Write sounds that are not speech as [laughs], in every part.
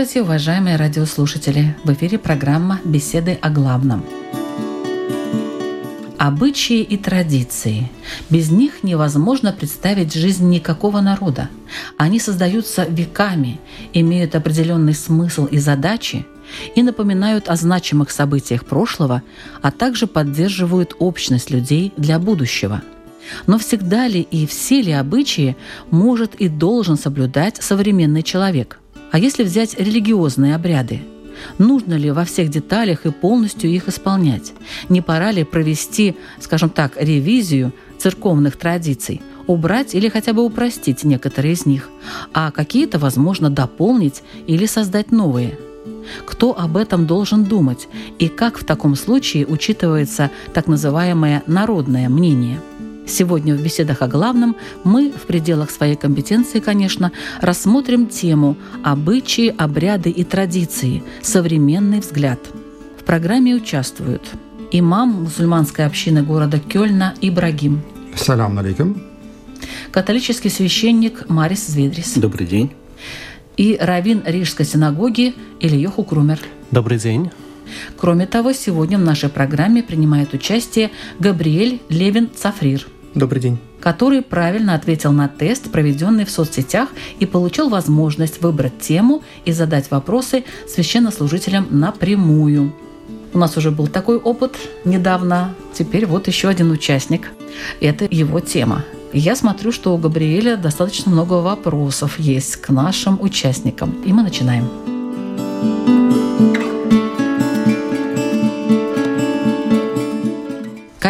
Здравствуйте, уважаемые радиослушатели! В эфире программа «Беседы о главном». Обычаи и традиции. Без них невозможно представить жизнь никакого народа. Они создаются веками, имеют определенный смысл и задачи и напоминают о значимых событиях прошлого, а также поддерживают общность людей для будущего – но всегда ли и все ли обычаи может и должен соблюдать современный человек? А если взять религиозные обряды? Нужно ли во всех деталях и полностью их исполнять? Не пора ли провести, скажем так, ревизию церковных традиций, убрать или хотя бы упростить некоторые из них, а какие-то, возможно, дополнить или создать новые? Кто об этом должен думать и как в таком случае учитывается так называемое народное мнение – Сегодня в беседах о главном мы, в пределах своей компетенции, конечно, рассмотрим тему «Обычаи, обряды и традиции. Современный взгляд». В программе участвуют имам мусульманской общины города Кёльна Ибрагим. Салам алейкум. Католический священник Марис Зведрис. Добрый день. И раввин Рижской синагоги Ильёху Крумер. Добрый день. Кроме того, сегодня в нашей программе принимает участие Габриэль Левин Цафрир – Добрый день. Который правильно ответил на тест, проведенный в соцсетях, и получил возможность выбрать тему и задать вопросы священнослужителям напрямую. У нас уже был такой опыт недавно. Теперь вот еще один участник. Это его тема. Я смотрю, что у Габриэля достаточно много вопросов есть к нашим участникам. И мы начинаем.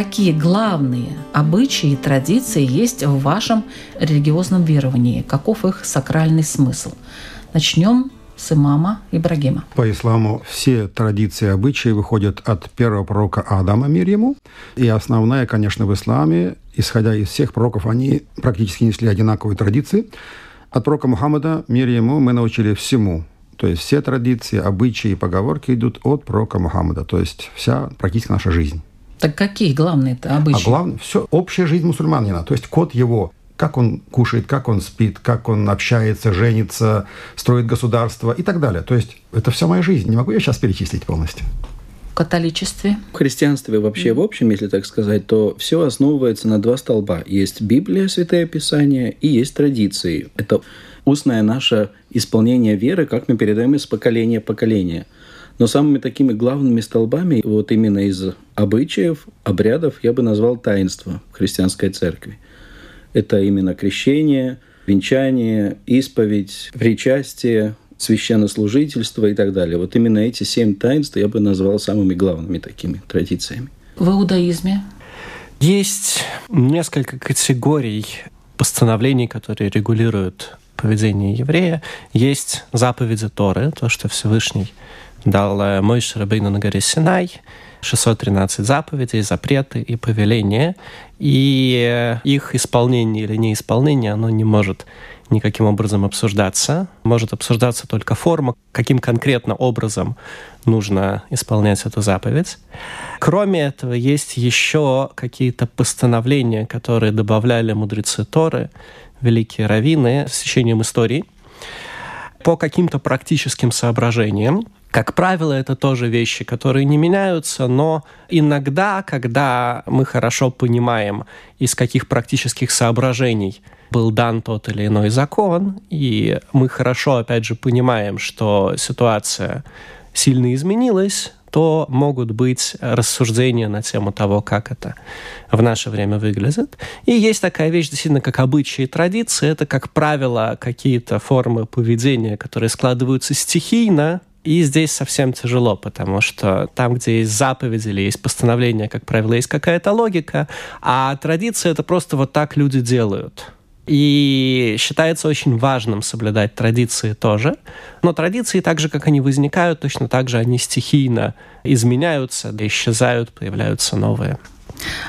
Какие главные обычаи и традиции есть в вашем религиозном веровании, каков их сакральный смысл. Начнем с имама Ибрагима. По исламу все традиции и обычаи выходят от первого пророка Адама, мир ему. И основная, конечно, в исламе, исходя из всех пророков, они практически несли одинаковые традиции. От пророка Мухаммада, мир ему, мы научили всему. То есть все традиции, обычаи и поговорки идут от пророка Мухаммада. То есть вся практически наша жизнь. Так какие главные-то обычаи? А главное, все, общая жизнь мусульманина. То есть код его, как он кушает, как он спит, как он общается, женится, строит государство и так далее. То есть это вся моя жизнь. Не могу я сейчас перечислить полностью в католичестве? В христианстве вообще, в общем, если так сказать, то все основывается на два столба. Есть Библия, Святое Писание, и есть традиции. Это устное наше исполнение веры, как мы передаем из поколения в поколение – но самыми такими главными столбами, вот именно из обычаев, обрядов, я бы назвал таинство в христианской церкви. Это именно крещение, венчание, исповедь, причастие, священнослужительство и так далее. Вот именно эти семь таинств я бы назвал самыми главными такими традициями. В иудаизме? Есть несколько категорий постановлений, которые регулируют поведение еврея. Есть заповеди Торы, то, что Всевышний дал э, Мойш Рабейну на горе Синай, 613 заповедей, запреты и повеления, и э, их исполнение или неисполнение, оно не может никаким образом обсуждаться. Может обсуждаться только форма, каким конкретно образом нужно исполнять эту заповедь. Кроме этого, есть еще какие-то постановления, которые добавляли мудрецы Торы, великие раввины с течением истории, по каким-то практическим соображениям, как правило, это тоже вещи, которые не меняются, но иногда, когда мы хорошо понимаем, из каких практических соображений был дан тот или иной закон, и мы хорошо, опять же, понимаем, что ситуация сильно изменилась, то могут быть рассуждения на тему того, как это в наше время выглядит. И есть такая вещь, действительно, как обычаи и традиции. Это, как правило, какие-то формы поведения, которые складываются стихийно, и здесь совсем тяжело, потому что там, где есть заповедь или есть постановление, как правило, есть какая-то логика, а традиция — это просто вот так люди делают. И считается очень важным соблюдать традиции тоже. Но традиции, так же, как они возникают, точно так же они стихийно изменяются, исчезают, появляются новые.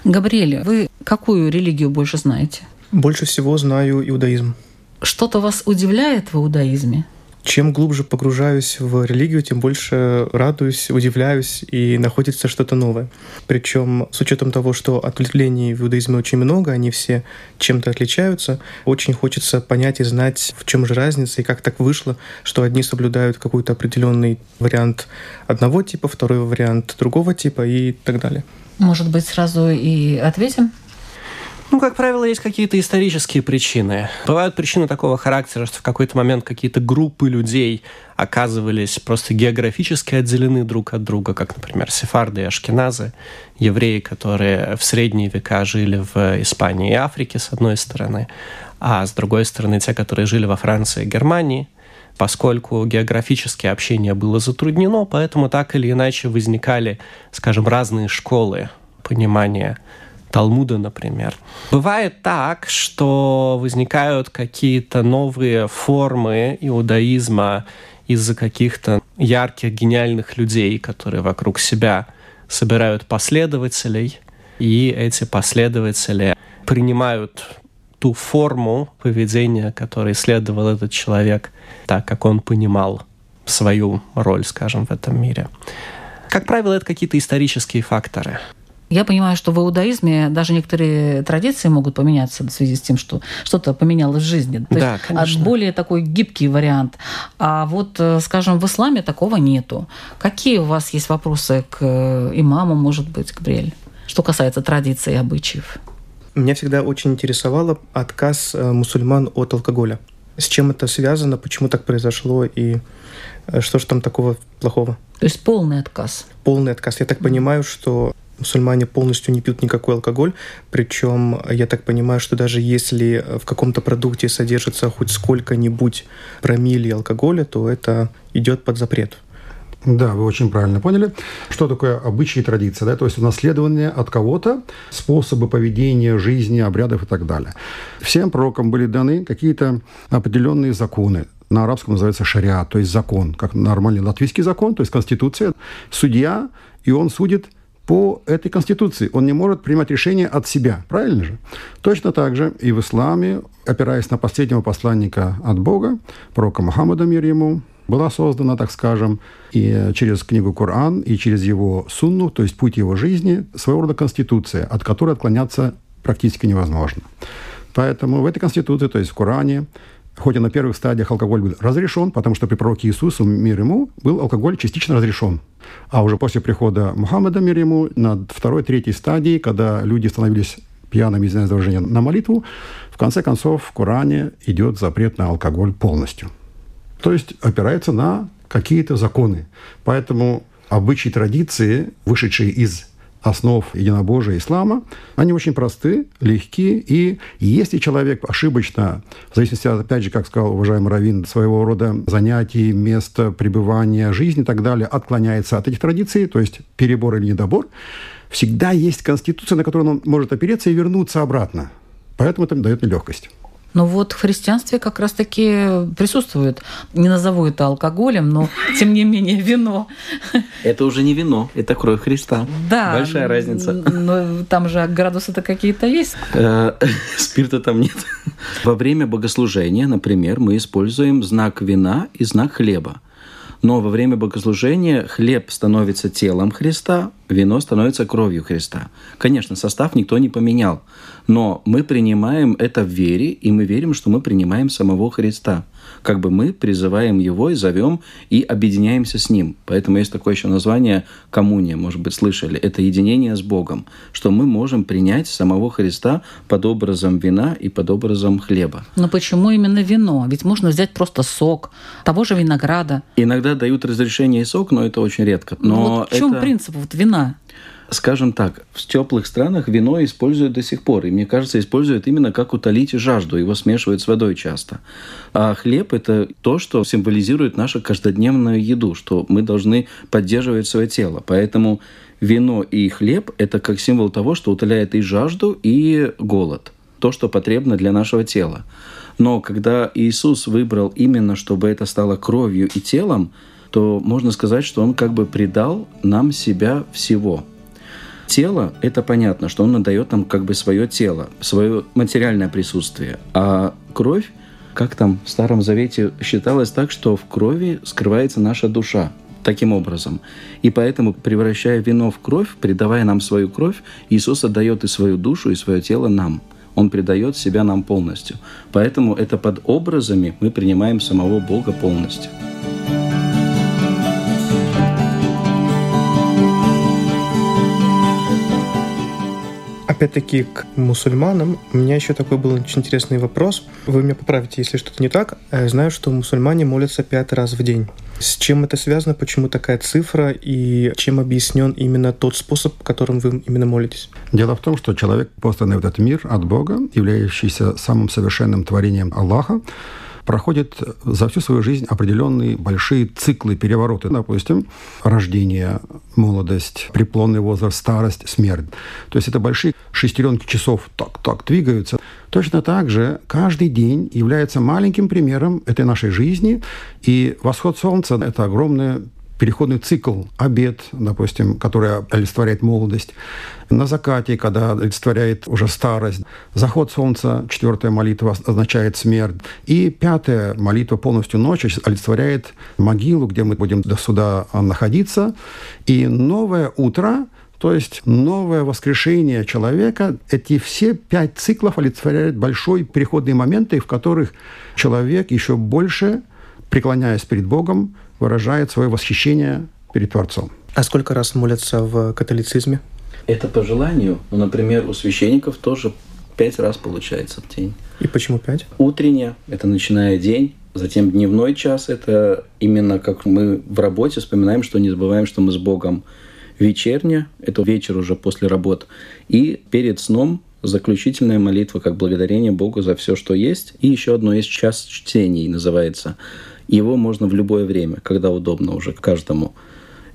Габриэль, вы какую религию больше знаете? Больше всего знаю иудаизм. Что-то вас удивляет в иудаизме? Чем глубже погружаюсь в религию, тем больше радуюсь, удивляюсь и находится что-то новое. Причем с учетом того, что ответвлений в иудаизме очень много, они все чем-то отличаются, очень хочется понять и знать, в чем же разница и как так вышло, что одни соблюдают какой-то определенный вариант одного типа, второй вариант другого типа и так далее. Может быть, сразу и ответим? Ну, как правило, есть какие-то исторические причины. Бывают причины такого характера, что в какой-то момент какие-то группы людей оказывались просто географически отделены друг от друга, как, например, сефарды и ашкеназы, евреи, которые в средние века жили в Испании и Африке, с одной стороны, а с другой стороны, те, которые жили во Франции и Германии, поскольку географически общение было затруднено, поэтому так или иначе возникали, скажем, разные школы понимания Талмуда, например. Бывает так, что возникают какие-то новые формы иудаизма из-за каких-то ярких, гениальных людей, которые вокруг себя собирают последователей, и эти последователи принимают ту форму поведения, которой следовал этот человек, так как он понимал свою роль, скажем, в этом мире. Как правило, это какие-то исторические факторы. Я понимаю, что в иудаизме даже некоторые традиции могут поменяться в связи с тем, что что-то поменялось в жизни. То да, есть конечно. более такой гибкий вариант. А вот, э, скажем, в исламе такого нету. Какие у вас есть вопросы к э, имаму, может быть, Габриэль, что касается традиций и обычаев? Меня всегда очень интересовало отказ э, мусульман от алкоголя. С чем это связано, почему так произошло и что же там такого плохого? То есть полный отказ? Полный отказ. Я так понимаю, что мусульмане полностью не пьют никакой алкоголь, причем я так понимаю, что даже если в каком-то продукте содержится хоть сколько-нибудь промилле алкоголя, то это идет под запрет. Да, вы очень правильно поняли. Что такое обычаи и традиции? Да? То есть унаследование от кого-то, способы поведения, жизни, обрядов и так далее. Всем пророкам были даны какие-то определенные законы. На арабском называется шариат, то есть закон, как нормальный латвийский закон, то есть конституция. Судья, и он судит по этой конституции. Он не может принимать решения от себя. Правильно же? Точно так же и в исламе, опираясь на последнего посланника от Бога, пророка Мухаммада, мир ему, была создана, так скажем, и через книгу Коран, и через его сунну, то есть путь его жизни, своего рода конституция, от которой отклоняться практически невозможно. Поэтому в этой конституции, то есть в Коране, хоть и на первых стадиях алкоголь был разрешен, потому что при пророке Иисусу, мир ему, был алкоголь частично разрешен. А уже после прихода Мухаммада, мир ему, на второй, третьей стадии, когда люди становились пьяными, извиняюсь за выражение, на молитву, в конце концов в Коране идет запрет на алкоголь полностью. То есть опирается на какие-то законы. Поэтому обычаи традиции, вышедшие из основ единобожия ислама, они очень просты, легкие, и если человек ошибочно, в зависимости, опять же, как сказал уважаемый Равин, своего рода занятий, места пребывания, жизни и так далее, отклоняется от этих традиций, то есть перебор или недобор, всегда есть конституция, на которую он может опереться и вернуться обратно. Поэтому это дает мне легкость. Но вот в христианстве как раз-таки присутствует, не назову это алкоголем, но [laughs] тем не менее вино. Это уже не вино, это кровь Христа. Да. Большая разница. Но там же градусы-то какие-то есть. Э, [laughs] спирта там нет. Во время богослужения, например, мы используем знак вина и знак хлеба. Но во время богослужения хлеб становится телом Христа, вино становится кровью Христа. Конечно, состав никто не поменял, но мы принимаем это в вере, и мы верим, что мы принимаем самого Христа как бы мы призываем его и зовем и объединяемся с ним. Поэтому есть такое еще название коммуния, может быть, слышали. Это единение с Богом, что мы можем принять самого Христа под образом вина и под образом хлеба. Но почему именно вино? Ведь можно взять просто сок того же винограда. Иногда дают разрешение и сок, но это очень редко. Но ну, вот в чем это... принцип вот вина? Скажем так, в теплых странах вино используют до сих пор. И мне кажется, используют именно как утолить жажду. Его смешивают с водой часто. А хлеб – это то, что символизирует нашу каждодневную еду, что мы должны поддерживать свое тело. Поэтому вино и хлеб – это как символ того, что утоляет и жажду, и голод. то, что потребно для нашего тела. Но когда Иисус выбрал именно, чтобы это стало кровью и телом, то можно сказать, что Он как бы предал нам себя всего. Тело — это понятно, что Он отдает нам как бы свое тело, свое материальное присутствие. А кровь, как там в Старом Завете считалось так, что в крови скрывается наша душа таким образом. И поэтому, превращая вино в кровь, придавая нам свою кровь, Иисус отдает и свою душу, и свое тело нам. Он предает себя нам полностью. Поэтому это под образами мы принимаем самого Бога полностью. Опять-таки к мусульманам у меня еще такой был очень интересный вопрос. Вы меня поправите, если что-то не так. Я знаю, что мусульмане молятся пять раз в день. С чем это связано, почему такая цифра и чем объяснен именно тот способ, которым вы именно молитесь? Дело в том, что человек, посланный в этот мир от Бога, являющийся самым совершенным творением Аллаха, проходит за всю свою жизнь определенные большие циклы, перевороты. Допустим, рождение, молодость, преклонный возраст, старость, смерть. То есть это большие шестеренки часов так-так двигаются. Точно так же каждый день является маленьким примером этой нашей жизни. И восход солнца – это огромное переходный цикл, обед, допустим, который олицетворяет молодость, на закате, когда олицетворяет уже старость, заход солнца, четвертая молитва означает смерть, и пятая молитва полностью ночь олицетворяет могилу, где мы будем до суда находиться, и новое утро то есть новое воскрешение человека, эти все пять циклов олицетворяют большой переходные моменты, в которых человек еще больше, преклоняясь перед Богом, выражает свое восхищение перед Творцом. А сколько раз молятся в католицизме? Это по желанию. Ну, например, у священников тоже пять раз получается в день. И почему пять? Утренняя – это начиная день, затем дневной час – это именно как мы в работе вспоминаем, что не забываем, что мы с Богом. Вечерня – это вечер уже после работ. И перед сном заключительная молитва, как благодарение Богу за все, что есть. И еще одно есть час чтений, называется – его можно в любое время, когда удобно уже каждому.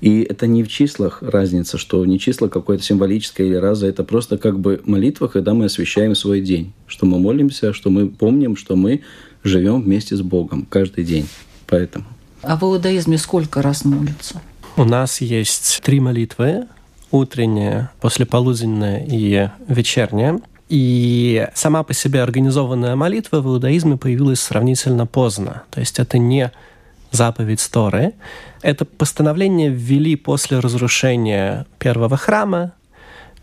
И это не в числах разница, что не число какое-то символическое или раза, это просто как бы молитва, когда мы освещаем свой день, что мы молимся, что мы помним, что мы живем вместе с Богом каждый день. Поэтому. А в иудаизме сколько раз молятся? У нас есть три молитвы. Утренняя, послеполуденная и вечерняя. И сама по себе организованная молитва в иудаизме появилась сравнительно поздно. То есть это не заповедь Торы. Это постановление ввели после разрушения первого храма,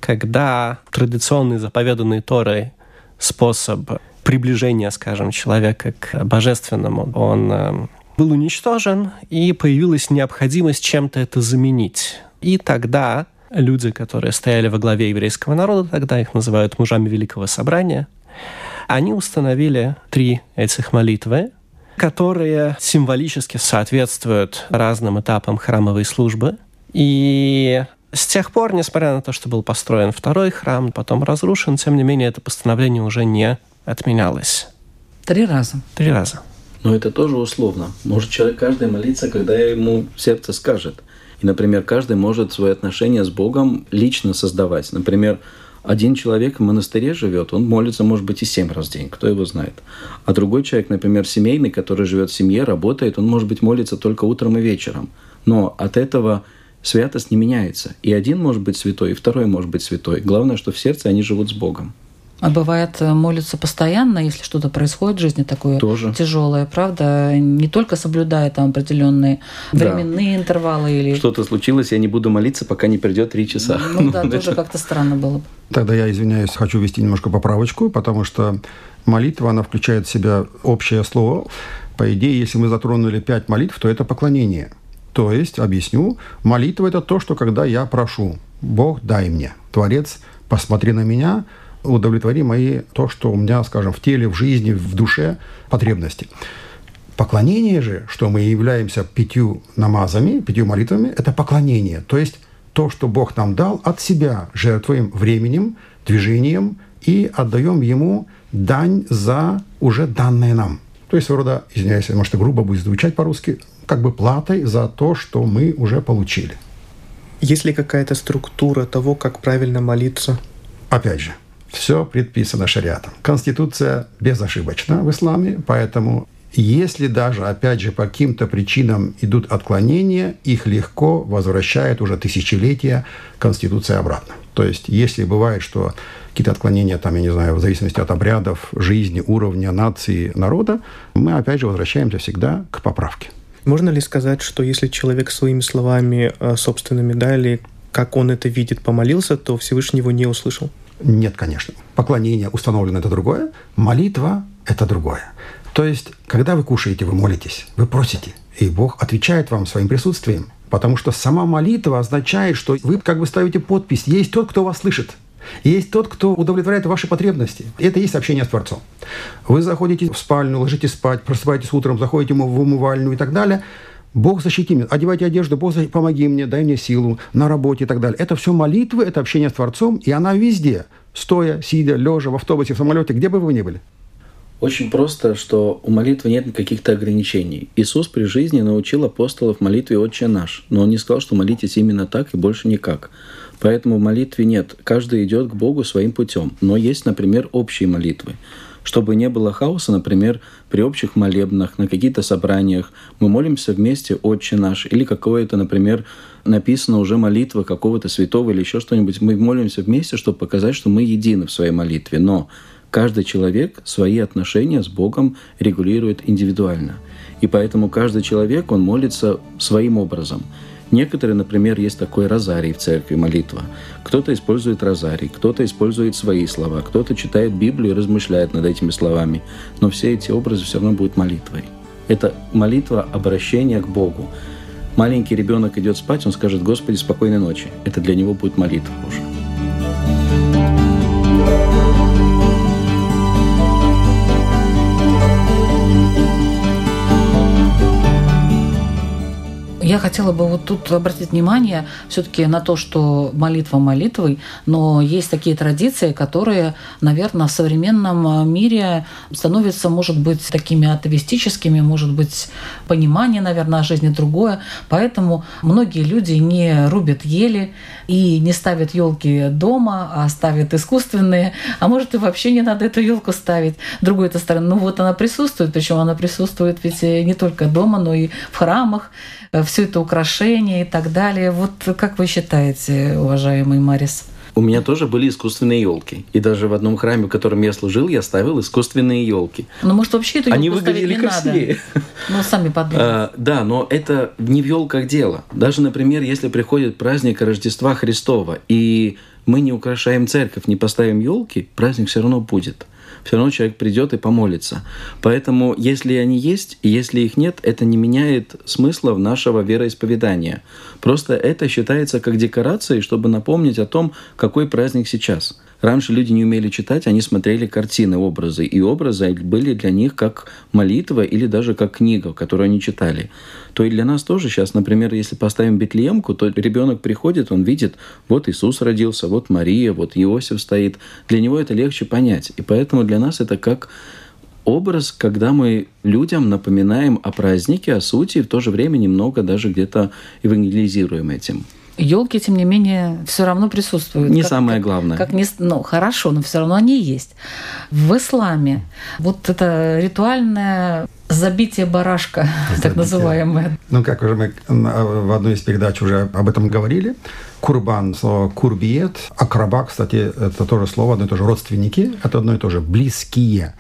когда традиционный заповеданный Торой способ приближения, скажем, человека к божественному, он э, был уничтожен, и появилась необходимость чем-то это заменить. И тогда люди, которые стояли во главе еврейского народа, тогда их называют мужами Великого Собрания, они установили три этих молитвы, которые символически соответствуют разным этапам храмовой службы. И с тех пор, несмотря на то, что был построен второй храм, потом разрушен, тем не менее это постановление уже не отменялось. Три раза. Три раза. Но это тоже условно. Может человек каждый молиться, когда ему сердце скажет – например, каждый может свои отношения с Богом лично создавать. Например, один человек в монастыре живет, он молится, может быть, и семь раз в день, кто его знает. А другой человек, например, семейный, который живет в семье, работает, он, может быть, молится только утром и вечером. Но от этого святость не меняется. И один может быть святой, и второй может быть святой. Главное, что в сердце они живут с Богом. А бывает, э, молятся постоянно, если что-то происходит в жизни такое Тоже. тяжелое, правда? Не только соблюдая там определенные временные да. интервалы или. Что-то случилось, я не буду молиться, пока не придет три часа. Ну да, [laughs] тоже как-то странно было бы. Тогда я извиняюсь, хочу ввести немножко поправочку, потому что молитва, она включает в себя общее слово. По идее, если мы затронули пять молитв, то это поклонение. То есть, объясню, молитва – это то, что когда я прошу, Бог, дай мне, Творец, посмотри на меня – удовлетвори мои, то, что у меня, скажем, в теле, в жизни, в душе потребности. Поклонение же, что мы являемся пятью намазами, пятью молитвами, это поклонение. То есть то, что Бог нам дал от себя, жертвуем временем, движением и отдаем Ему дань за уже данное нам. То есть, рода, извиняюсь, может, грубо будет звучать по-русски, как бы платой за то, что мы уже получили. Есть ли какая-то структура того, как правильно молиться? Опять же, Все предписано шариатом. Конституция безошибочна в исламе, поэтому если даже, опять же, по каким-то причинам идут отклонения, их легко возвращает уже тысячелетия Конституция обратно. То есть, если бывает, что какие-то отклонения, там, я не знаю, в зависимости от обрядов, жизни, уровня, нации, народа, мы, опять же, возвращаемся всегда к поправке. Можно ли сказать, что если человек своими словами э, собственными, да, или как он это видит, помолился, то Всевышний его не услышал? Нет, конечно. Поклонение установлено – это другое, молитва – это другое. То есть, когда вы кушаете, вы молитесь, вы просите, и Бог отвечает вам своим присутствием, потому что сама молитва означает, что вы как бы ставите подпись «Есть тот, кто вас слышит». Есть тот, кто удовлетворяет ваши потребности. Это и есть общение с Творцом. Вы заходите в спальню, ложитесь спать, просыпаетесь утром, заходите в умывальню и так далее. Бог защити меня, одевайте одежду, Бог помоги мне, дай мне силу на работе и так далее. Это все молитвы, это общение с Творцом, и она везде. Стоя, сидя, лежа, в автобусе, в самолете, где бы вы ни были. Очень просто, что у молитвы нет каких-то ограничений. Иисус при жизни научил апостолов молитве «Отче наш», но Он не сказал, что молитесь именно так и больше никак. Поэтому в молитве нет. Каждый идет к Богу своим путем. Но есть, например, общие молитвы. Чтобы не было хаоса, например, при общих молебнах, на каких-то собраниях, мы молимся вместе «Отче наш» или какое-то, например, написано уже молитва какого-то святого или еще что-нибудь. Мы молимся вместе, чтобы показать, что мы едины в своей молитве. Но каждый человек свои отношения с Богом регулирует индивидуально. И поэтому каждый человек, он молится своим образом – Некоторые, например, есть такой розарий в церкви, молитва. Кто-то использует розарий, кто-то использует свои слова, кто-то читает Библию и размышляет над этими словами. Но все эти образы все равно будут молитвой. Это молитва обращения к Богу. Маленький ребенок идет спать, он скажет, Господи, спокойной ночи. Это для него будет молитва уже. Я хотела бы вот тут обратить внимание все-таки на то, что молитва молитвой, но есть такие традиции, которые, наверное, в современном мире становятся, может быть, такими атовистическими, может быть, понимание, наверное, о жизни другое. Поэтому многие люди не рубят ели и не ставят елки дома, а ставят искусственные. А может, и вообще не надо эту елку ставить. Другой этой стороны, ну вот она присутствует, причем она присутствует ведь не только дома, но и в храмах. Э, все это украшение и так далее. Вот как вы считаете, уважаемый Марис? У меня тоже были искусственные елки. И даже в одном храме, в котором я служил, я ставил искусственные елки. Ну, может, вообще эту Они выглядели не красивее. Надо. Ну, сами подумайте. А, да, но это не в елках дело. Даже, например, если приходит праздник Рождества Христова, и мы не украшаем церковь, не поставим елки, праздник все равно будет все равно человек придет и помолится. Поэтому, если они есть, и если их нет, это не меняет смысла нашего вероисповедания. Просто это считается как декорацией, чтобы напомнить о том, какой праздник сейчас. Раньше люди не умели читать, они смотрели картины, образы, и образы были для них как молитва или даже как книга, которую они читали. То и для нас тоже сейчас, например, если поставим Бетлеемку, то ребенок приходит, он видит, вот Иисус родился, вот Мария, вот Иосиф стоит. Для него это легче понять. И поэтому для нас это как образ, когда мы людям напоминаем о празднике, о сути, и в то же время немного даже где-то евангелизируем этим. Елки, тем не менее, все равно присутствуют. Не как, самое главное. Как, как не, ну, хорошо, но все равно они есть. В исламе вот это ритуальное забитие барашка, [laughs] забитие. так называемое. Ну, как уже мы в одной из передач уже об этом говорили, курбан, слово курбиет, акраба, кстати, это тоже слово, одно и то же родственники, это одно и то же, близкие.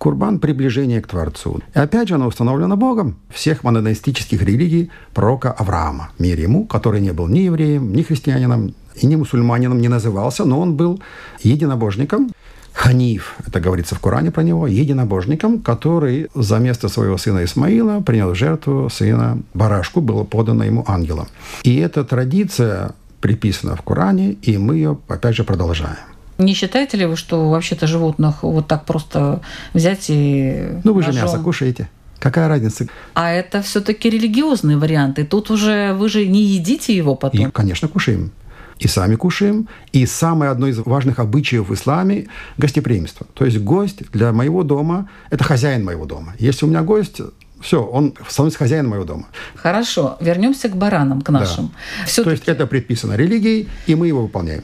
Курбан – приближение к Творцу. И опять же, оно установлено Богом всех монотеистических религий пророка Авраама, мир ему, который не был ни евреем, ни христианином, и ни мусульманином не назывался, но он был единобожником, Ханиф, это говорится в Коране про него, единобожником, который за место своего сына Исмаила принял жертву сына Барашку, было подано ему ангелом. И эта традиция приписана в Коране, и мы ее, опять же, продолжаем. Не считаете ли вы, что вообще-то животных вот так просто взять и... Ну, вы же мясо кушаете. Какая разница? А это все-таки религиозные варианты. Тут уже вы же не едите его потом. И, конечно, кушаем. И сами кушаем. И самое одно из важных обычаев в исламе – гостеприимство. То есть гость для моего дома – это хозяин моего дома. Если у меня гость, все, он становится хозяином моего дома. Хорошо, вернемся к баранам, к нашим. Да. То есть это предписано религией, и мы его выполняем.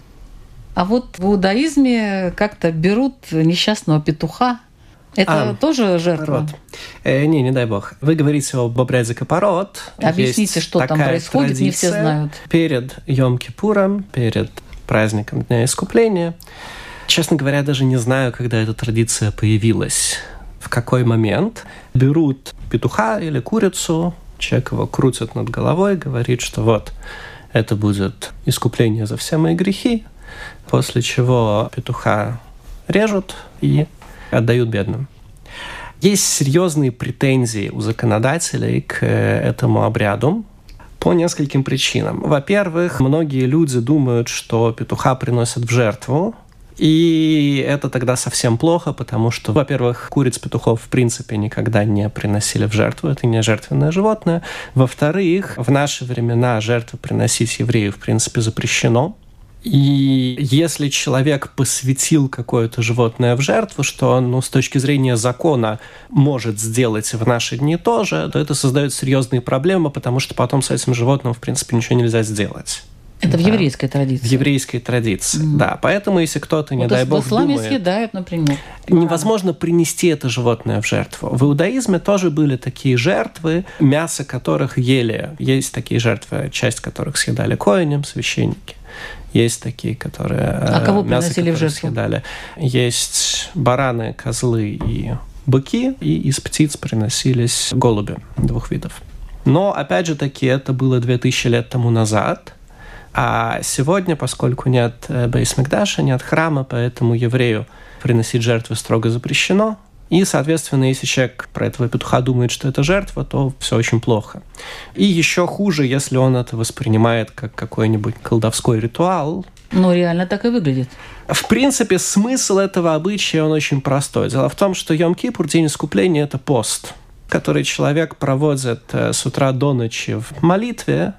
А вот в иудаизме как-то берут несчастного петуха. Это а, тоже жертва? Э, не, не дай бог. Вы говорите об обряде Капорот. Объясните, Есть что там происходит, не все знают. Перед Йом-Кипуром, перед праздником Дня Искупления. Честно говоря, даже не знаю, когда эта традиция появилась. В какой момент берут петуха или курицу, человек его крутит над головой, говорит, что вот, это будет искупление за все мои грехи, после чего петуха режут и отдают бедным. Есть серьезные претензии у законодателей к э, этому обряду по нескольким причинам. Во-первых, многие люди думают, что петуха приносят в жертву, и это тогда совсем плохо, потому что, во-первых, куриц петухов в принципе никогда не приносили в жертву, это не жертвенное животное. Во-вторых, в наши времена жертвы приносить еврею в принципе запрещено. И если человек посвятил какое-то животное в жертву, что он, ну, с точки зрения закона может сделать в наши дни тоже, то это создает серьезные проблемы, потому что потом с этим животным, в принципе, ничего нельзя сделать. Это да. в еврейской традиции. В еврейской традиции, mm. да. Поэтому, если кто-то, не вот дай бог, в исламе думает, съедают, например. Невозможно принести это животное в жертву. В иудаизме тоже были такие жертвы, мясо которых ели. Есть такие жертвы, часть которых съедали коинем, священники. Есть такие, которые... А кого мясо, приносили в жертву? Съедали. Есть бараны, козлы и быки, и из птиц приносились голуби двух видов. Но, опять же таки, это было 2000 лет тому назад – а сегодня, поскольку нет э, Бейсмикдаша, нет храма, поэтому еврею приносить жертвы строго запрещено. И, соответственно, если человек про этого петуха думает, что это жертва, то все очень плохо. И еще хуже, если он это воспринимает как какой-нибудь колдовской ритуал. Ну, реально так и выглядит. В принципе, смысл этого обычая, он очень простой. Дело в том, что Йом-Кипур, день искупления, это пост, который человек проводит э, с утра до ночи в молитве,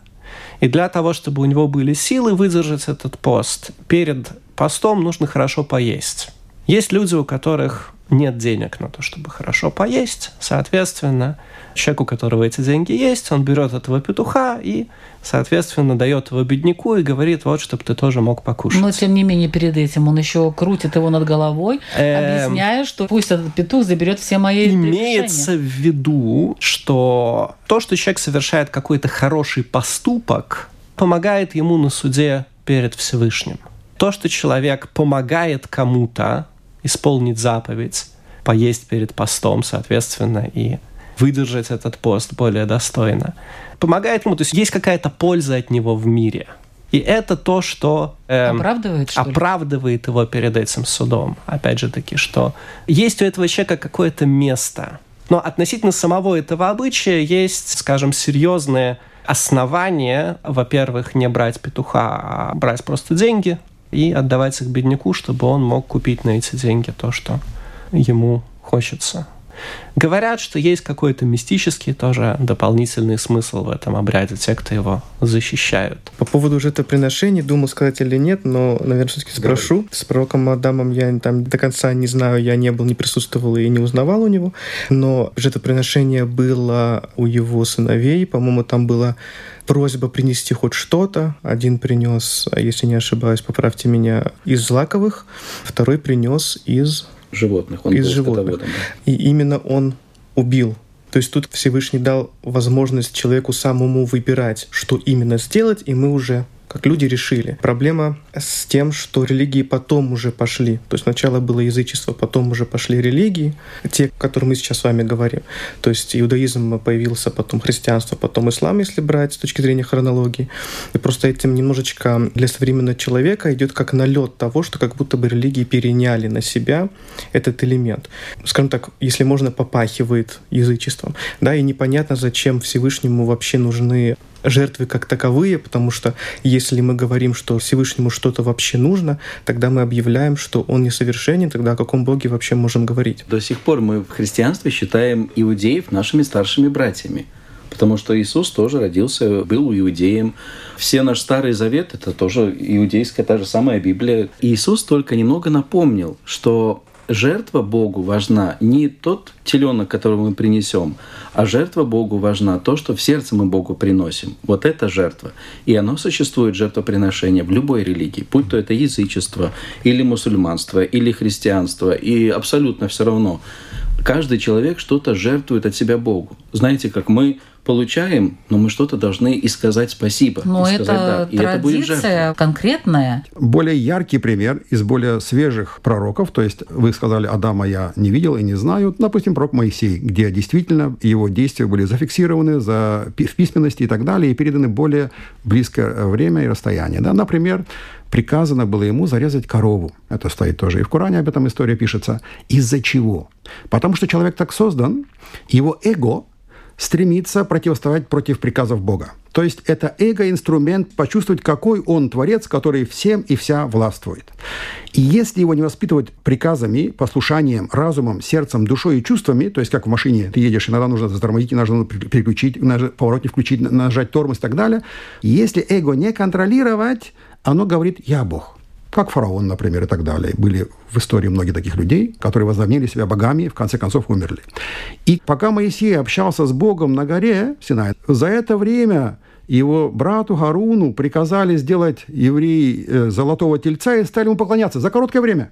и для того, чтобы у него были силы выдержать этот пост, перед постом нужно хорошо поесть. Есть люди, у которых нет денег на то, чтобы хорошо поесть. Соответственно, человек, у которого эти деньги есть, он берет этого петуха и, соответственно, дает его бедняку и говорит, вот, чтобы ты тоже мог покушать. Но, тем не менее, перед этим он еще крутит его над головой, эм, объясняя, что пусть этот петух заберет все мои Имеется в виду, что то, что человек совершает какой-то хороший поступок, помогает ему на суде перед Всевышним. То, что человек помогает кому-то исполнить заповедь, поесть перед постом, соответственно, и выдержать этот пост более достойно. Помогает ему, то есть есть какая-то польза от него в мире. И это то, что эм, оправдывает, что оправдывает его перед этим судом. Опять же таки, что есть у этого человека какое-то место. Но относительно самого этого обычая есть, скажем, серьезные основания, во-первых, не брать петуха, а брать просто деньги и отдавать их бедняку, чтобы он мог купить на эти деньги то, что ему хочется. Говорят, что есть какой-то мистический тоже дополнительный смысл в этом обряде, те, кто его защищают. По поводу жертвоприношений, думал сказать или нет, но, наверное, все-таки спрошу. Давай. С пророком Адамом я там до конца не знаю, я не был, не присутствовал и не узнавал у него, но жертвоприношение было у его сыновей, по-моему, там было просьба принести хоть что-то. Один принес, если не ошибаюсь, поправьте меня, из злаковых, второй принес из животных. Он из был животных. И именно он убил то есть тут Всевышний дал возможность человеку самому выбирать, что именно сделать, и мы уже как люди решили. Проблема с тем, что религии потом уже пошли. То есть сначала было язычество, потом уже пошли религии, те, о которых мы сейчас с вами говорим. То есть иудаизм появился, потом христианство, потом ислам, если брать с точки зрения хронологии. И просто этим немножечко для современного человека идет как налет того, что как будто бы религии переняли на себя этот элемент. Скажем так, если можно, попахивает язычеством. Да, и непонятно, зачем Всевышнему вообще нужны жертвы как таковые, потому что если мы говорим, что Всевышнему что-то вообще нужно, тогда мы объявляем, что он несовершенен, тогда о каком Боге вообще можем говорить? До сих пор мы в христианстве считаем иудеев нашими старшими братьями. Потому что Иисус тоже родился, был иудеем. Все наш Старый Завет — это тоже иудейская, та же самая Библия. Иисус только немного напомнил, что жертва Богу важна не тот теленок, который мы принесем, а жертва Богу важна то, что в сердце мы Богу приносим. Вот это жертва. И оно существует, жертвоприношение, в любой религии, будь то это язычество, или мусульманство, или христианство, и абсолютно все равно. Каждый человек что-то жертвует от себя Богу. Знаете, как мы получаем, но мы что-то должны и сказать спасибо. Но и это сказать, да. И это будет традиция жертва. конкретная. Более яркий пример из более свежих пророков, то есть вы сказали, Адама я не видел и не знаю, допустим, пророк Моисей, где действительно его действия были зафиксированы за, в письменности и так далее, и переданы более близкое время и расстояние. Да? Например, приказано было ему зарезать корову. Это стоит тоже и в Коране об этом история пишется. Из-за чего? Потому что человек так создан, его эго стремится противостоять против приказов Бога. То есть это эго-инструмент почувствовать, какой он творец, который всем и вся властвует. И если его не воспитывать приказами, послушанием, разумом, сердцем, душой и чувствами, то есть как в машине ты едешь, иногда нужно затормозить, иногда нужно переключить, наж- поворотник включить, нажать тормоз и так далее. Если эго не контролировать, оно говорит «я Бог». Как фараон, например, и так далее. Были в истории многие таких людей, которые возомнили себя богами и в конце концов умерли. И пока Моисей общался с Богом на горе Синай, за это время его брату Харуну приказали сделать евреи э, золотого тельца и стали ему поклоняться за короткое время.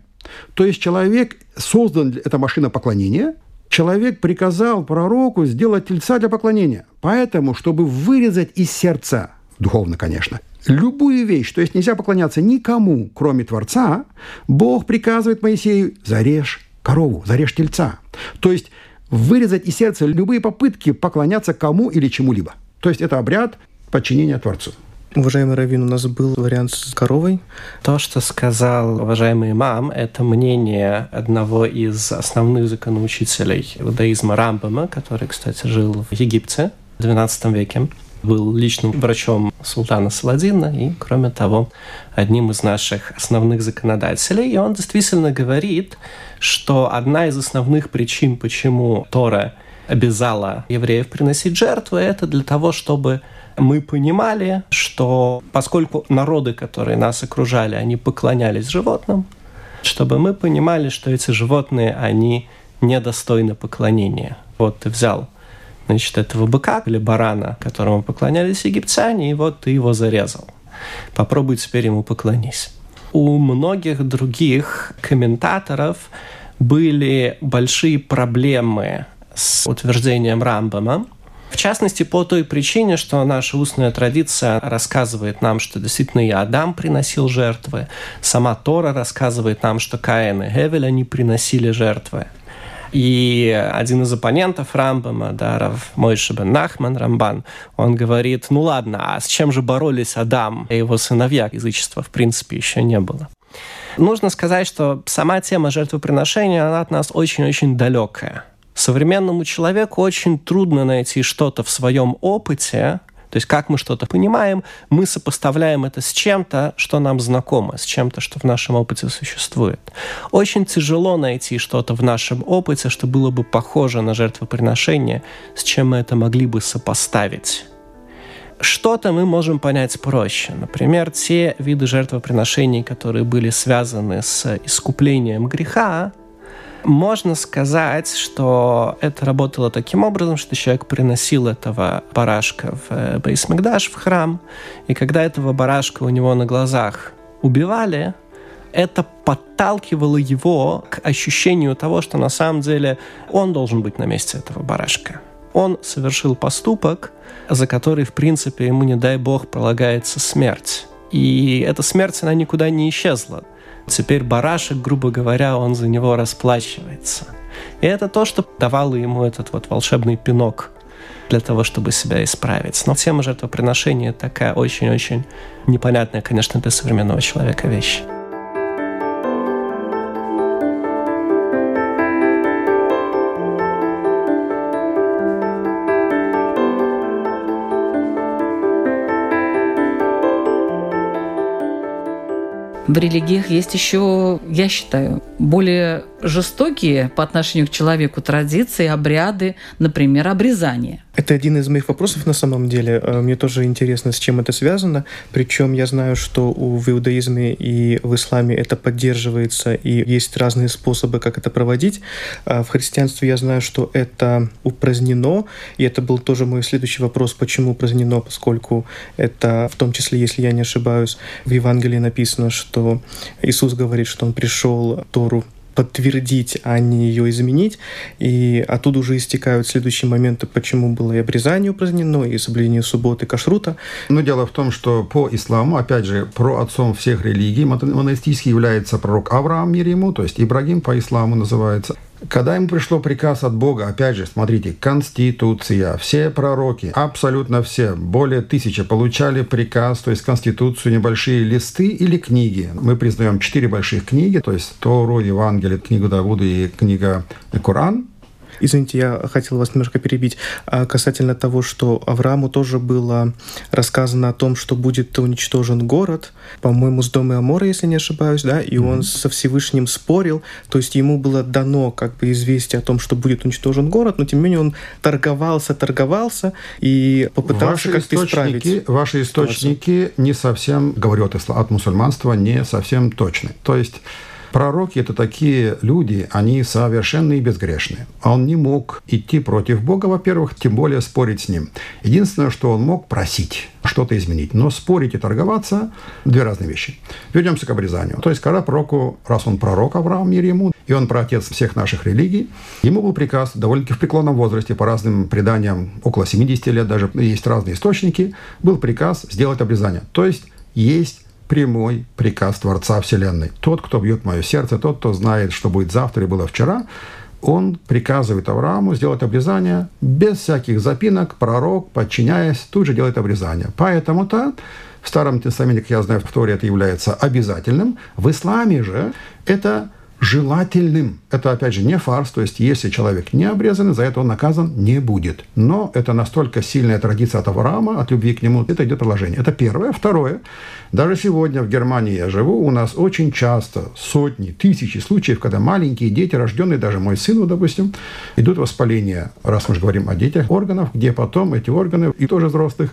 То есть человек создан, это машина поклонения, человек приказал пророку сделать тельца для поклонения. Поэтому, чтобы вырезать из сердца, духовно, конечно, любую вещь, то есть нельзя поклоняться никому, кроме Творца, Бог приказывает Моисею «зарежь корову, зарежь тельца». То есть вырезать из сердца любые попытки поклоняться кому или чему-либо. То есть это обряд подчинения Творцу. Уважаемый Равин, у нас был вариант с коровой. То, что сказал уважаемый имам, это мнение одного из основных законоучителей иудаизма Рамбама, который, кстати, жил в Египте в XII веке, был личным врачом султана Саладина и, кроме того, одним из наших основных законодателей. И он действительно говорит, что одна из основных причин, почему Тора обязала евреев приносить жертвы, это для того, чтобы мы понимали, что поскольку народы, которые нас окружали, они поклонялись животным, чтобы мы понимали, что эти животные, они недостойны поклонения. Вот ты взял значит, этого быка или барана, которому поклонялись египтяне, и вот ты его зарезал. Попробуй теперь ему поклонись. У многих других комментаторов были большие проблемы с утверждением Рамбама, в частности, по той причине, что наша устная традиция рассказывает нам, что действительно и Адам приносил жертвы, сама Тора рассказывает нам, что Каин и Гевель, они приносили жертвы. И один из оппонентов Рамбама, да, Рав Мойша бен Нахман, Рамбан, он говорит, ну ладно, а с чем же боролись Адам и его сыновья? Язычества, в принципе, еще не было. Нужно сказать, что сама тема жертвоприношения, она от нас очень-очень далекая. Современному человеку очень трудно найти что-то в своем опыте, то есть как мы что-то понимаем, мы сопоставляем это с чем-то, что нам знакомо, с чем-то, что в нашем опыте существует. Очень тяжело найти что-то в нашем опыте, что было бы похоже на жертвоприношение, с чем мы это могли бы сопоставить. Что-то мы можем понять проще. Например, те виды жертвоприношений, которые были связаны с искуплением греха, можно сказать, что это работало таким образом, что человек приносил этого барашка в Бейсмагдаш, в храм, и когда этого барашка у него на глазах убивали, это подталкивало его к ощущению того, что на самом деле он должен быть на месте этого барашка. Он совершил поступок, за который, в принципе, ему, не дай бог, полагается смерть. И эта смерть, она никуда не исчезла. Теперь барашек, грубо говоря, он за него расплачивается. И это то, что давало ему этот вот волшебный пинок для того, чтобы себя исправить. Но тема жертвоприношения такая очень-очень непонятная, конечно, для современного человека вещь. В религиях есть еще, я считаю, более жестокие по отношению к человеку традиции, обряды, например, обрезание. Это один из моих вопросов на самом деле. Э, мне тоже интересно, с чем это связано. Причем я знаю, что в иудаизме и в исламе это поддерживается, и есть разные способы, как это проводить. А в христианстве я знаю, что это упразднено, и это был тоже мой следующий вопрос, почему упразднено, поскольку это, в том числе, если я не ошибаюсь, в Евангелии написано, что Иисус говорит, что Он пришел Тору подтвердить, а не ее изменить. И оттуда уже истекают следующие моменты, почему было и обрезание упразднено, и соблюдение субботы кашрута. Но дело в том, что по исламу, опять же, про отцом всех религий монастырский является пророк Авраам, мир ему, то есть Ибрагим по исламу называется. Когда ему пришло приказ от Бога, опять же, смотрите, Конституция, все пророки, абсолютно все, более тысячи получали приказ, то есть Конституцию, небольшие листы или книги. Мы признаем четыре больших книги, то есть Тору, Евангелие, книгу Давуда и книга Коран, Извините, я хотел вас немножко перебить. А касательно того, что Аврааму тоже было рассказано о том, что будет уничтожен город, по-моему, с дома Амора, если не ошибаюсь, да, и mm-hmm. он со Всевышним спорил, то есть ему было дано как бы известие о том, что будет уничтожен город, но тем не менее он торговался, торговался и попытался как-то исправить. Ваши источники не совсем, говорю от, от мусульманства, не совсем точны. То есть Пророки – это такие люди, они совершенные и безгрешные. Он не мог идти против Бога, во-первых, тем более спорить с Ним. Единственное, что он мог просить что-то изменить. Но спорить и торговаться – две разные вещи. Вернемся к обрезанию. То есть, когда пророку, раз он пророк Авраам, мир ему, и он праотец всех наших религий, ему был приказ довольно-таки в преклонном возрасте, по разным преданиям, около 70 лет даже, есть разные источники, был приказ сделать обрезание. То есть, есть прямой приказ Творца Вселенной. Тот, кто бьет мое сердце, тот, кто знает, что будет завтра и было вчера, он приказывает Аврааму сделать обрезание без всяких запинок, пророк, подчиняясь, тут же делает обрезание. Поэтому-то в Старом Тестаменте, как я знаю, в Торе это является обязательным. В исламе же это желательным. Это, опять же, не фарс, то есть если человек не обрезанный, за это он наказан не будет. Но это настолько сильная традиция от Авраама, от любви к нему, это идет продолжение. Это первое. Второе. Даже сегодня в Германии я живу, у нас очень часто сотни, тысячи случаев, когда маленькие дети, рожденные, даже мой сын, допустим, идут воспаление, раз мы же говорим о детях, органов, где потом эти органы, и тоже взрослых,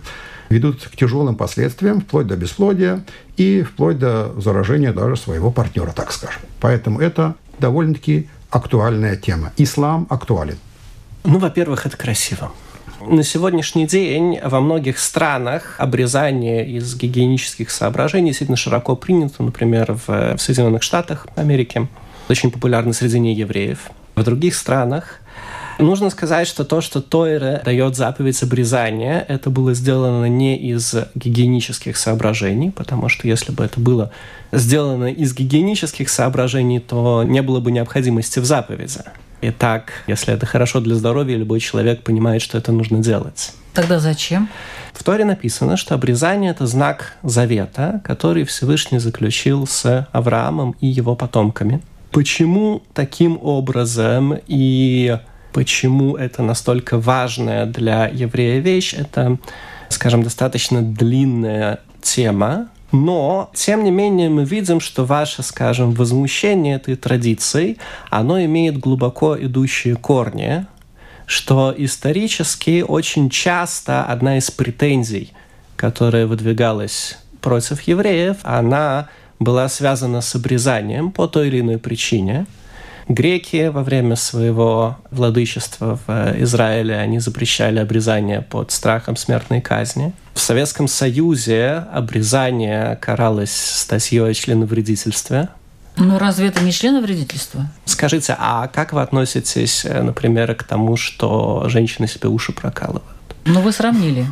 ведут к тяжелым последствиям, вплоть до бесплодия и вплоть до заражения даже своего партнера, так скажем. Поэтому это довольно-таки актуальная тема. Ислам актуален. Ну, во-первых, это красиво. На сегодняшний день во многих странах обрезание из гигиенических соображений действительно широко принято, например, в Соединенных Штатах Америки, очень популярно среди неевреев. В других странах Нужно сказать, что то, что Тойра дает заповедь обрезания, это было сделано не из гигиенических соображений, потому что если бы это было сделано из гигиенических соображений, то не было бы необходимости в заповеди. Итак, если это хорошо для здоровья, любой человек понимает, что это нужно делать. Тогда зачем? В Торе написано, что обрезание – это знак завета, который Всевышний заключил с Авраамом и его потомками. Почему таким образом и почему это настолько важная для еврея вещь, это, скажем, достаточно длинная тема, но, тем не менее, мы видим, что ваше, скажем, возмущение этой традицией, оно имеет глубоко идущие корни, что исторически очень часто одна из претензий, которая выдвигалась против евреев, она была связана с обрезанием по той или иной причине – Греки во время своего владычества в Израиле, они запрещали обрезание под страхом смертной казни. В Советском Союзе обрезание каралось статьей о членовредительстве. Ну разве это не членовредительство? Скажите, а как вы относитесь, например, к тому, что женщины себе уши прокалывают? Ну вы сравнили,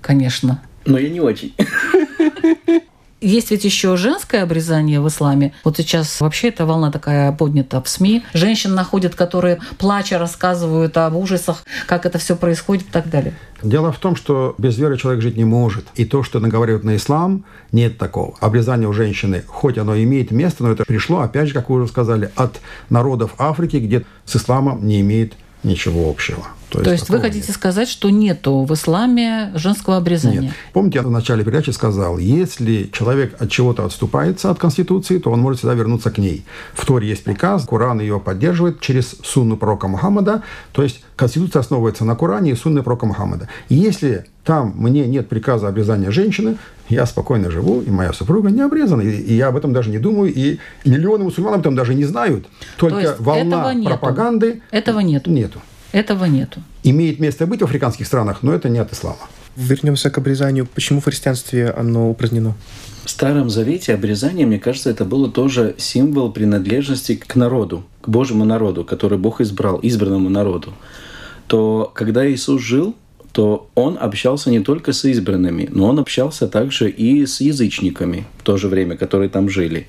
конечно. Но я не очень. [laughs] Есть ведь еще женское обрезание в исламе. Вот сейчас вообще эта волна такая поднята в СМИ. Женщин находят, которые плача рассказывают об ужасах, как это все происходит и так далее. Дело в том, что без веры человек жить не может. И то, что наговаривают на ислам, нет такого. Обрезание у женщины, хоть оно имеет место, но это пришло, опять же, как вы уже сказали, от народов Африки, где с исламом не имеет ничего общего. То есть, То есть вы хотите нет. сказать, что нету в исламе женского обрезания? Нет. Помните, я в начале передачи сказал, если человек от чего-то отступается от Конституции, то он может всегда вернуться к ней. В Торе есть приказ, Коран ее поддерживает через сунну пророка Мухаммада, то есть Конституция основывается на Коране и сунне пророка Мухаммада. И если там мне нет приказа обрезания женщины, я спокойно живу, и моя супруга не обрезана. И, и я об этом даже не думаю, и миллионы мусульман об этом даже не знают. Только волна этого пропаганды... Этого нету. Нету. Этого нету. Имеет место быть в африканских странах, но это не от ислама. Вернемся к обрезанию. Почему в христианстве оно упразднено? В Старом Завете обрезание, мне кажется, это было тоже символ принадлежности к народу, к Божьему народу, который Бог избрал, избранному народу. То когда Иисус жил, то он общался не только с избранными, но он общался также и с язычниками в то же время, которые там жили.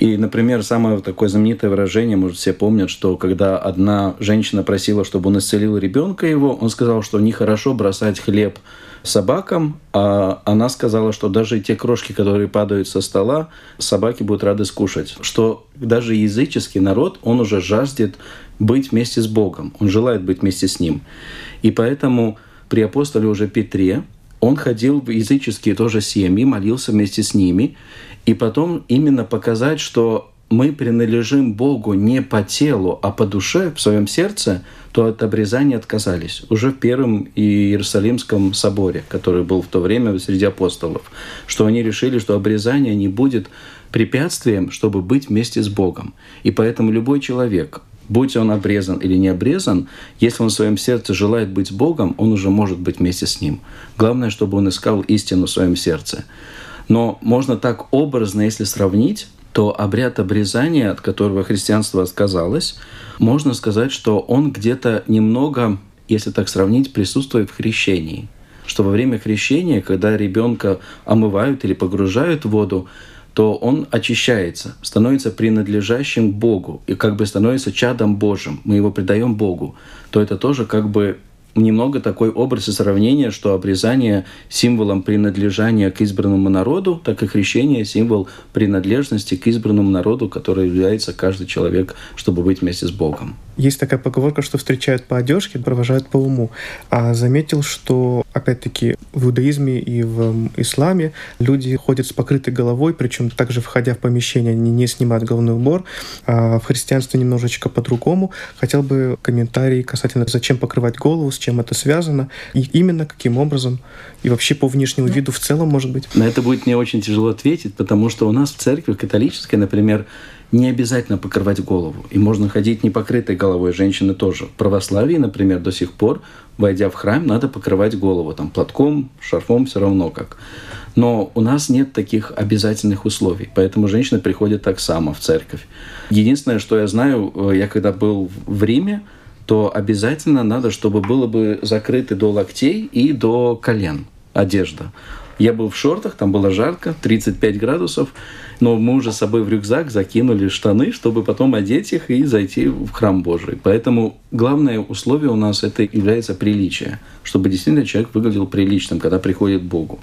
И, например, самое такое знаменитое выражение, может, все помнят, что когда одна женщина просила, чтобы он исцелил ребенка его, он сказал, что нехорошо бросать хлеб собакам, а она сказала, что даже те крошки, которые падают со стола, собаки будут рады скушать. Что даже языческий народ, он уже жаждет быть вместе с Богом, он желает быть вместе с Ним. И поэтому при апостоле уже Петре он ходил в языческие тоже семьи, молился вместе с ними, и потом именно показать, что мы принадлежим Богу не по телу, а по душе, в своем сердце, то от обрезания отказались. Уже в Первом Иерусалимском соборе, который был в то время среди апостолов, что они решили, что обрезание не будет препятствием, чтобы быть вместе с Богом. И поэтому любой человек, будь он обрезан или не обрезан, если он в своем сердце желает быть с Богом, он уже может быть вместе с Ним. Главное, чтобы он искал истину в своем сердце. Но можно так образно, если сравнить, то обряд обрезания, от которого христианство отказалось, можно сказать, что он где-то немного, если так сравнить, присутствует в хрещении. Что во время хрещения, когда ребенка омывают или погружают в воду, то он очищается, становится принадлежащим Богу и как бы становится чадом Божьим. Мы его предаем Богу. То это тоже как бы немного такой образ и сравнение, что обрезание символом принадлежания к избранному народу, так и крещение символ принадлежности к избранному народу, который является каждый человек, чтобы быть вместе с Богом. Есть такая поговорка, что встречают по одежке, провожают по уму. А заметил, что, опять-таки, в иудаизме и в исламе люди ходят с покрытой головой, причем также, входя в помещение, они не снимают головной убор. А в христианстве немножечко по-другому. Хотел бы комментарий касательно, зачем покрывать голову, с чем это связано, и именно каким образом, и вообще по внешнему виду в целом, может быть. На это будет мне очень тяжело ответить, потому что у нас в церкви католической, например, не обязательно покрывать голову. И можно ходить непокрытой головой, женщины тоже. В православии, например, до сих пор, войдя в храм, надо покрывать голову. Там платком, шарфом, все равно как. Но у нас нет таких обязательных условий, поэтому женщины приходят так само в церковь. Единственное, что я знаю, э, я когда был в Риме, то обязательно надо, чтобы было бы закрыто до локтей и до колен одежда. Я был в шортах, там было жарко, 35 градусов, но мы уже с собой в рюкзак закинули штаны, чтобы потом одеть их и зайти в храм Божий. Поэтому главное условие у нас это является приличие, чтобы действительно человек выглядел приличным, когда приходит к Богу.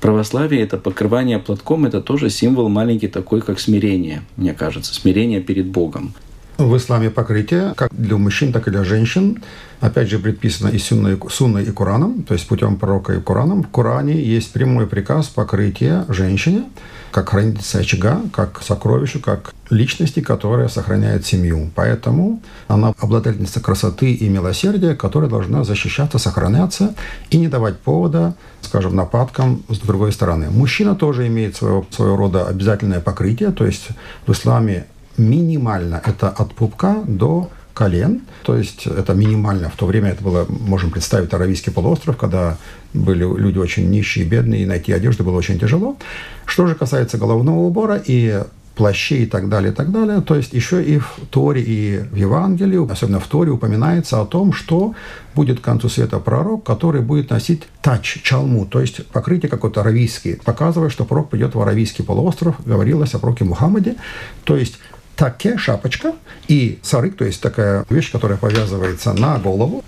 Православие — это покрывание платком, это тоже символ маленький такой, как смирение, мне кажется, смирение перед Богом. В исламе покрытие, как для мужчин, так и для женщин, опять же, предписано и сунной, сунной и Кораном, то есть путем пророка и Кораном. В Коране есть прямой приказ покрытия женщине, как хранительница очага, как сокровищу, как личности, которая сохраняет семью. Поэтому она обладательница красоты и милосердия, которая должна защищаться, сохраняться и не давать повода, скажем, нападкам с другой стороны. Мужчина тоже имеет своего, своего рода обязательное покрытие, то есть в исламе минимально это от пупка до колен, то есть это минимально. В то время это было, можем представить, Аравийский полуостров, когда были люди очень нищие, бедные, и найти одежду было очень тяжело. Что же касается головного убора и плащей и так далее, и так далее. То есть еще и в Торе, и в Евангелии, особенно в Торе, упоминается о том, что будет к концу света пророк, который будет носить тач, чалму, то есть покрытие какое-то аравийское, показывая, что пророк придет в Аравийский полуостров, говорилось о пророке Мухаммаде. То есть таке, шапочка, и сарык, то есть такая вещь, которая повязывается на голову,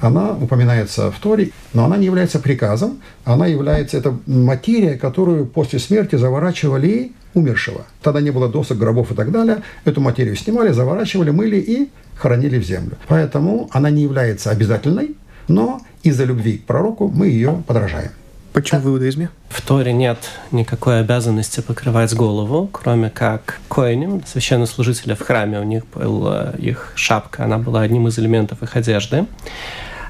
она упоминается в Торе, но она не является приказом, она является, это материя, которую после смерти заворачивали умершего. Тогда не было досок, гробов и так далее. Эту материю снимали, заворачивали, мыли и хоронили в землю. Поэтому она не является обязательной, но из-за любви к пророку мы ее подражаем. Почему в иудаизме? В Торе нет никакой обязанности покрывать голову, кроме как коиним, священнослужителя в храме. У них была их шапка, она была одним из элементов их одежды.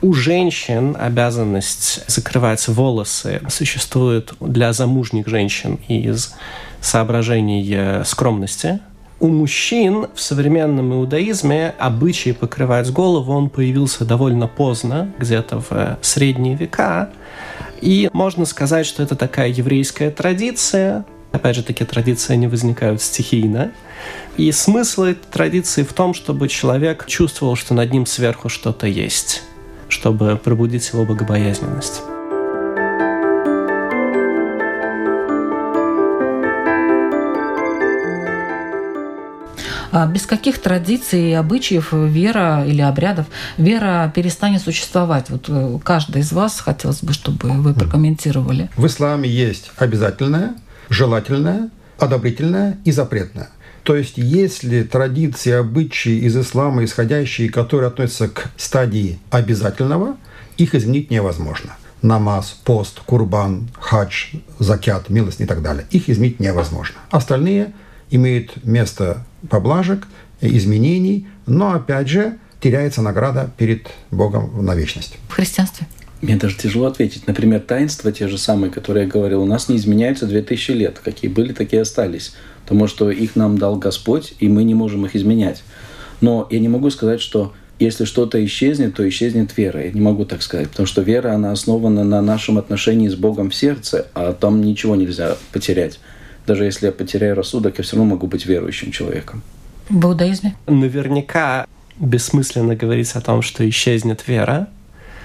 У женщин обязанность закрывать волосы существует для замужних женщин из соображений э, скромности. У мужчин в современном иудаизме обычай покрывать голову, он появился довольно поздно, где-то в э, средние века. И можно сказать, что это такая еврейская традиция. Опять же, такие традиции не возникают стихийно. И смысл этой традиции в том, чтобы человек чувствовал, что над ним сверху что-то есть чтобы пробудить его богобоязненность. Без каких традиций и обычаев вера или обрядов вера перестанет существовать? Вот э, каждый из вас хотелось бы, чтобы вы прокомментировали. В исламе есть обязательное, желательное, одобрительное и запретное. То есть, если традиции, обычаи из ислама, исходящие, которые относятся к стадии обязательного, их изменить невозможно. Намаз, пост, курбан, хадж, закят, милость и так далее. Их изменить невозможно. Остальные имеют место поблажек, изменений, но, опять же, теряется награда перед Богом на вечность. В христианстве? Мне даже тяжело ответить. Например, таинства те же самые, которые я говорил, у нас не изменяются 2000 лет. Какие были, такие остались потому что их нам дал Господь, и мы не можем их изменять. Но я не могу сказать, что если что-то исчезнет, то исчезнет вера. Я не могу так сказать, потому что вера, она основана на нашем отношении с Богом в сердце, а там ничего нельзя потерять. Даже если я потеряю рассудок, я все равно могу быть верующим человеком. В иудаизме? Наверняка бессмысленно говорить о том, что исчезнет вера.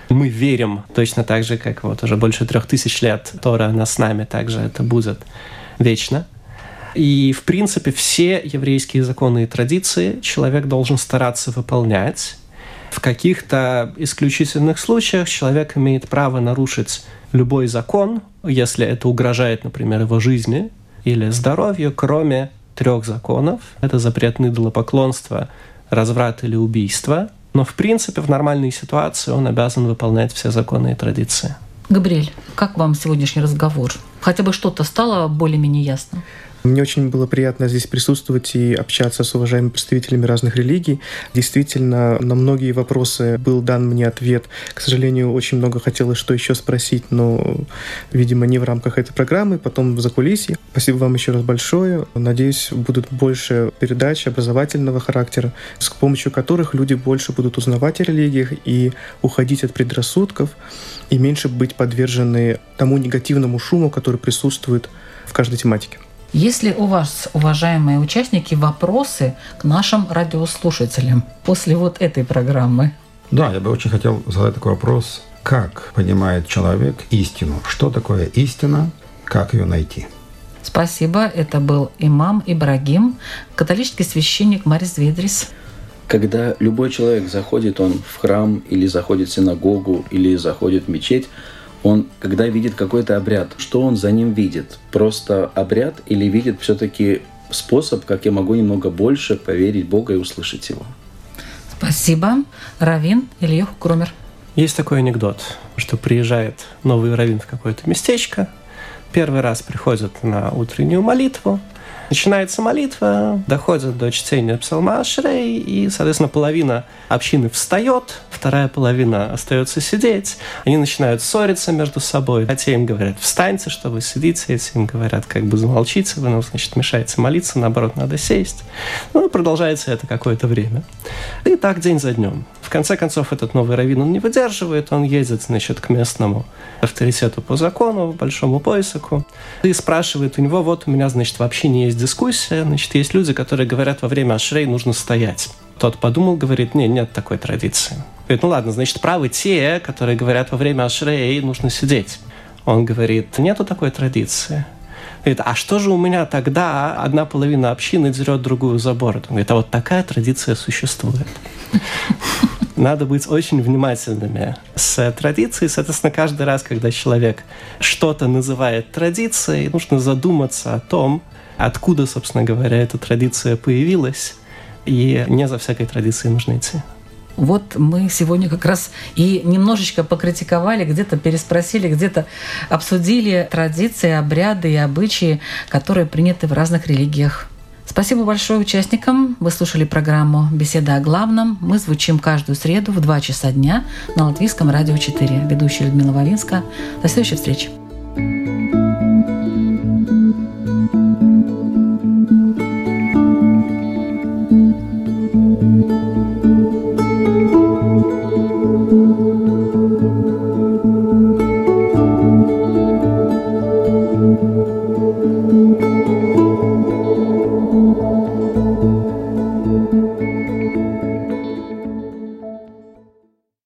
Мы верим точно так же, как вот уже больше трех тысяч лет Тора она с нами, также это будет вечно. И, в принципе, все еврейские законы и традиции человек должен стараться выполнять. В каких-то исключительных случаях человек имеет право нарушить любой закон, если это угрожает, например, его жизни или здоровью, кроме трех законов. Это запрет на идолопоклонство, разврат или убийство. Но, в принципе, в нормальной ситуации он обязан выполнять все законы и традиции. Габриэль, как вам сегодняшний разговор? Хотя бы что-то стало более-менее ясно? Мне очень было приятно здесь присутствовать и общаться с уважаемыми представителями разных религий. Действительно, на многие вопросы был дан мне ответ. К сожалению, очень много хотелось что еще спросить, но, видимо, не в рамках этой программы, потом в закулисье. Спасибо вам еще раз большое. Надеюсь, будут больше передач образовательного характера, с помощью которых люди больше будут узнавать о религиях и уходить от предрассудков, и меньше быть подвержены тому негативному шуму, который присутствует в каждой тематике. Если у вас, уважаемые участники, вопросы к нашим радиослушателям после вот этой программы? Да, я бы очень хотел задать такой вопрос. Как понимает человек истину? Что такое истина? Как ее найти? Спасибо. Это был имам Ибрагим, католический священник Марис Ведрис. Когда любой человек заходит он в храм или заходит в синагогу или заходит в мечеть, он, когда видит какой-то обряд, что он за ним видит? Просто обряд или видит все-таки способ, как я могу немного больше поверить Бога и услышать Его? Спасибо. Равин Ильев Крумер. Есть такой анекдот, что приезжает новый раввин в какое-то местечко, первый раз приходит на утреннюю молитву, Начинается молитва, доходит до чтения псалма Ашрей, и, соответственно, половина общины встает, вторая половина остается сидеть. Они начинают ссориться между собой. А те им говорят, встаньте, что вы сидите. Эти им говорят, как бы замолчите, вы нам, значит, мешаете молиться, наоборот, надо сесть. Ну, продолжается это какое-то время. И так день за днем. Конце концов, этот новый раввин, он не выдерживает, он едет, значит, к местному авторитету по закону, большому поясаку, и спрашивает у него, вот у меня, значит, вообще не есть дискуссия. Значит, есть люди, которые говорят, во время ашрей нужно стоять. Тот подумал, говорит, нет, нет такой традиции. Говорит, ну ладно, значит, правы те, которые говорят, во время ашрей нужно сидеть. Он говорит, нету такой традиции. Говорит, а что же у меня тогда одна половина общины дерет другую за бороду? Он говорит, а вот такая традиция существует. Надо быть очень внимательными с традицией. Соответственно, каждый раз, когда человек что-то называет традицией, нужно задуматься о том, откуда, собственно говоря, эта традиция появилась, и не за всякой традицией нужно идти. Вот мы сегодня как раз и немножечко покритиковали, где-то переспросили, где-то обсудили традиции, обряды и обычаи, которые приняты в разных религиях. Спасибо большое участникам. Вы слушали программу «Беседа о главном». Мы звучим каждую среду в 2 часа дня на Латвийском радио 4. Ведущая Людмила Вавинска. До следующей встречи.